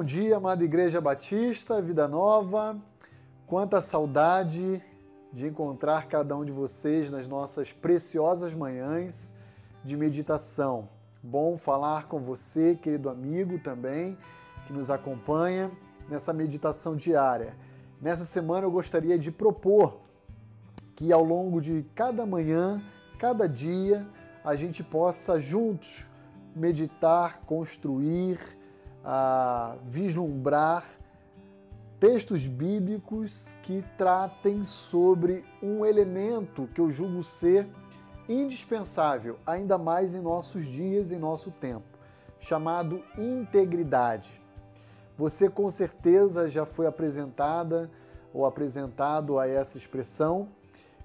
bom dia, amada Igreja Batista, Vida Nova. Quanta saudade de encontrar cada um de vocês nas nossas preciosas manhãs de meditação. Bom falar com você, querido amigo também, que nos acompanha nessa meditação diária. Nessa semana eu gostaria de propor que ao longo de cada manhã, cada dia, a gente possa juntos meditar, construir, a vislumbrar textos bíblicos que tratem sobre um elemento que eu julgo ser indispensável, ainda mais em nossos dias, em nosso tempo, chamado integridade. Você com certeza já foi apresentada ou apresentado a essa expressão,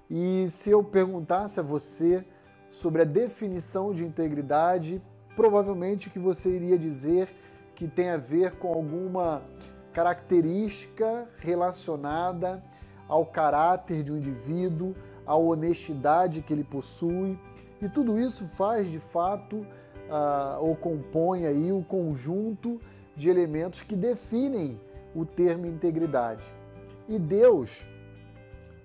e se eu perguntasse a você sobre a definição de integridade, provavelmente que você iria dizer que tem a ver com alguma característica relacionada ao caráter de um indivíduo, à honestidade que ele possui, e tudo isso faz de fato uh, ou compõe aí o conjunto de elementos que definem o termo integridade. E Deus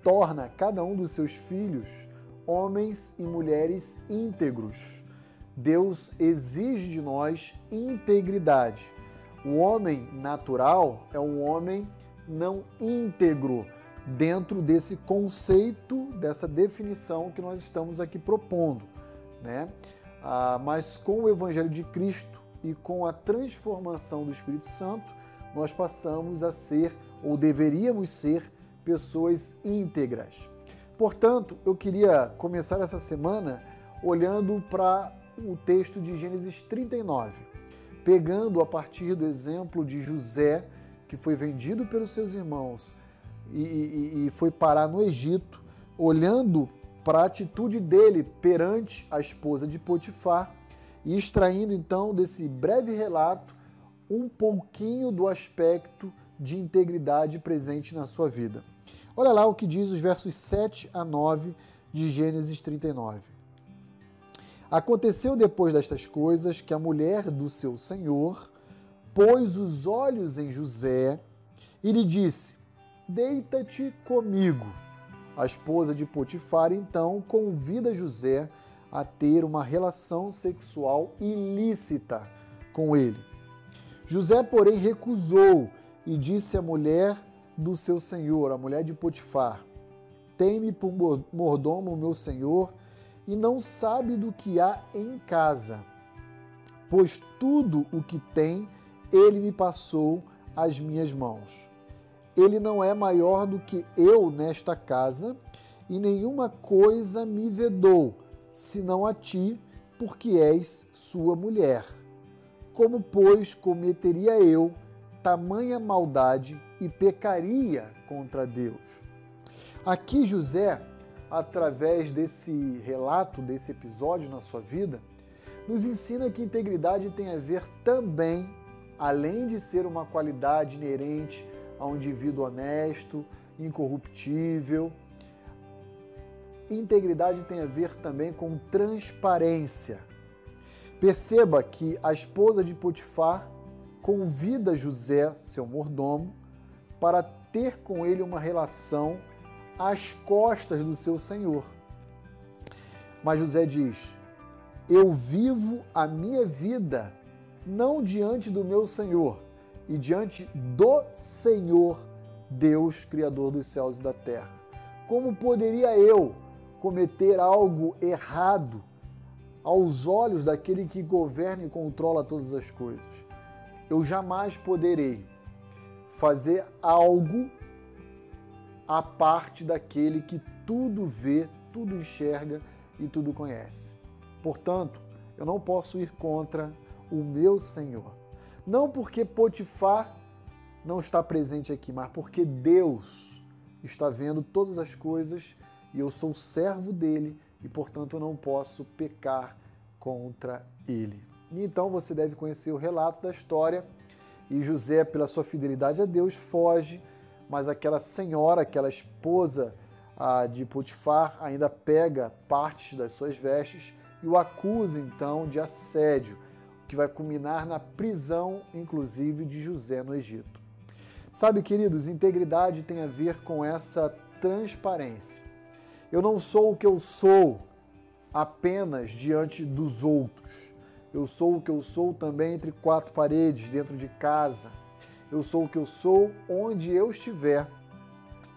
torna cada um dos seus filhos homens e mulheres íntegros. Deus exige de nós integridade. O homem natural é um homem não íntegro dentro desse conceito, dessa definição que nós estamos aqui propondo, né? Ah, mas com o Evangelho de Cristo e com a transformação do Espírito Santo, nós passamos a ser, ou deveríamos ser, pessoas íntegras. Portanto, eu queria começar essa semana olhando para o texto de Gênesis 39, pegando a partir do exemplo de José, que foi vendido pelos seus irmãos e, e, e foi parar no Egito, olhando para a atitude dele perante a esposa de Potifar e extraindo então desse breve relato um pouquinho do aspecto de integridade presente na sua vida. Olha lá o que diz os versos 7 a 9 de Gênesis 39. Aconteceu depois destas coisas que a mulher do seu senhor pôs os olhos em José e lhe disse: Deita-te comigo. A esposa de Potifar então convida José a ter uma relação sexual ilícita com ele. José, porém, recusou e disse à mulher do seu senhor, a mulher de Potifar: Tem-me por mordomo, meu senhor, e não sabe do que há em casa, pois tudo o que tem ele me passou às minhas mãos. Ele não é maior do que eu nesta casa, e nenhuma coisa me vedou, senão a ti, porque és sua mulher. Como, pois, cometeria eu tamanha maldade e pecaria contra Deus? Aqui José através desse relato, desse episódio na sua vida, nos ensina que integridade tem a ver também, além de ser uma qualidade inerente a um indivíduo honesto, incorruptível, integridade tem a ver também com transparência. Perceba que a esposa de Potifar convida José, seu mordomo, para ter com ele uma relação às costas do seu senhor. Mas José diz: Eu vivo a minha vida não diante do meu senhor, e diante do Senhor, Deus, Criador dos céus e da terra. Como poderia eu cometer algo errado aos olhos daquele que governa e controla todas as coisas? Eu jamais poderei fazer algo a parte daquele que tudo vê, tudo enxerga e tudo conhece. Portanto, eu não posso ir contra o meu Senhor. Não porque Potifar não está presente aqui, mas porque Deus está vendo todas as coisas e eu sou servo dele e, portanto, eu não posso pecar contra ele. E então você deve conhecer o relato da história e José, pela sua fidelidade a Deus, foge mas aquela senhora, aquela esposa ah, de Potifar, ainda pega partes das suas vestes e o acusa então de assédio. que vai culminar na prisão, inclusive, de José no Egito. Sabe, queridos, integridade tem a ver com essa transparência. Eu não sou o que eu sou apenas diante dos outros. Eu sou o que eu sou também entre quatro paredes, dentro de casa. Eu sou o que eu sou onde eu estiver,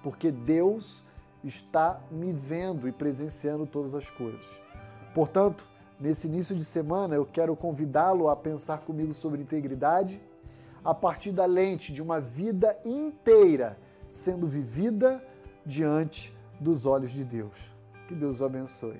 porque Deus está me vendo e presenciando todas as coisas. Portanto, nesse início de semana, eu quero convidá-lo a pensar comigo sobre integridade a partir da lente de uma vida inteira sendo vivida diante dos olhos de Deus. Que Deus o abençoe.